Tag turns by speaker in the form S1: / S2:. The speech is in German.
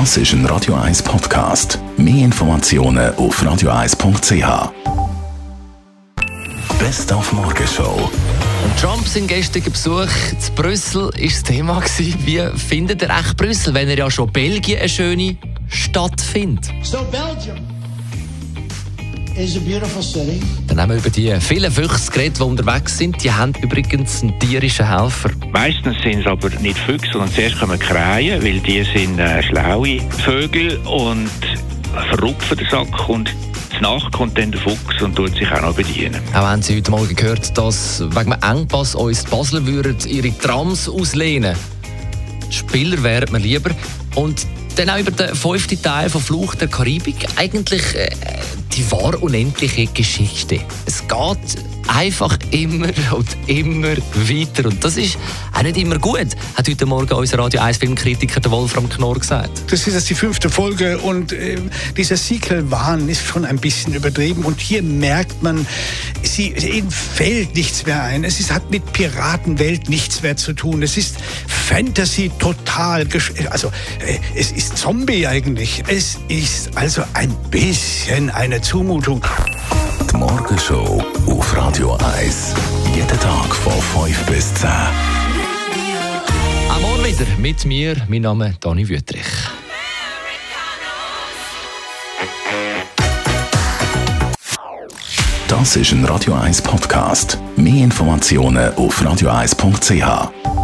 S1: Das ist ein Radio 1 Podcast. Mehr Informationen auf radio1.ch. Best auf Morgenshow.
S2: Trump sein gestriger Besuch zu Brüssel ist das Thema gewesen. Wie findet er echt Brüssel, wenn er ja schon Belgien eine schöne Stadt findet?
S3: So Belgium
S2: Dann haben wir über die vielen Füchse geredet, die unterwegs sind. Die haben übrigens einen tierischen Helfer.
S4: Meistens sind es aber nicht Füchse, sondern zuerst kommen Krähen, weil die sind äh, schlaue Vögel und verrupfen den Sack und Nacht kommt dann der Fuchs und tut sich auch noch bedienen.
S2: Auch haben Sie heute Morgen gehört, dass wegen einem Engpass uns die Basler würden ihre Trams auslehnen. Spieler wären mir lieber. Und dann auch über den fünften Teil von Fluch der Karibik. Eigentlich äh, die wahr unendliche Geschichte. Es geht einfach immer und immer weiter. Und das ist auch nicht immer gut, hat heute Morgen unser Radio 1 Filmkritiker Wolfram Knorr gesagt.
S5: Das ist jetzt die fünfte Folge und äh, dieser Sequel-Wahn ist schon ein bisschen übertrieben. Und hier merkt man, sie, ihnen fällt nichts mehr ein. Es ist, hat mit Piratenwelt nichts mehr zu tun. Es ist Fantasy total. Also, äh, es ist Zombie eigentlich. Es ist also ein bisschen eine Zumutung.
S1: Die Morgenshow auf Radio 1. Jeden Tag von 5 bis 10.
S2: Am Morgen wieder mit mir, mein Name ist Dani Wüttrich.
S1: Das ist ein Radio 1 Podcast. Mehr Informationen auf radio1.ch.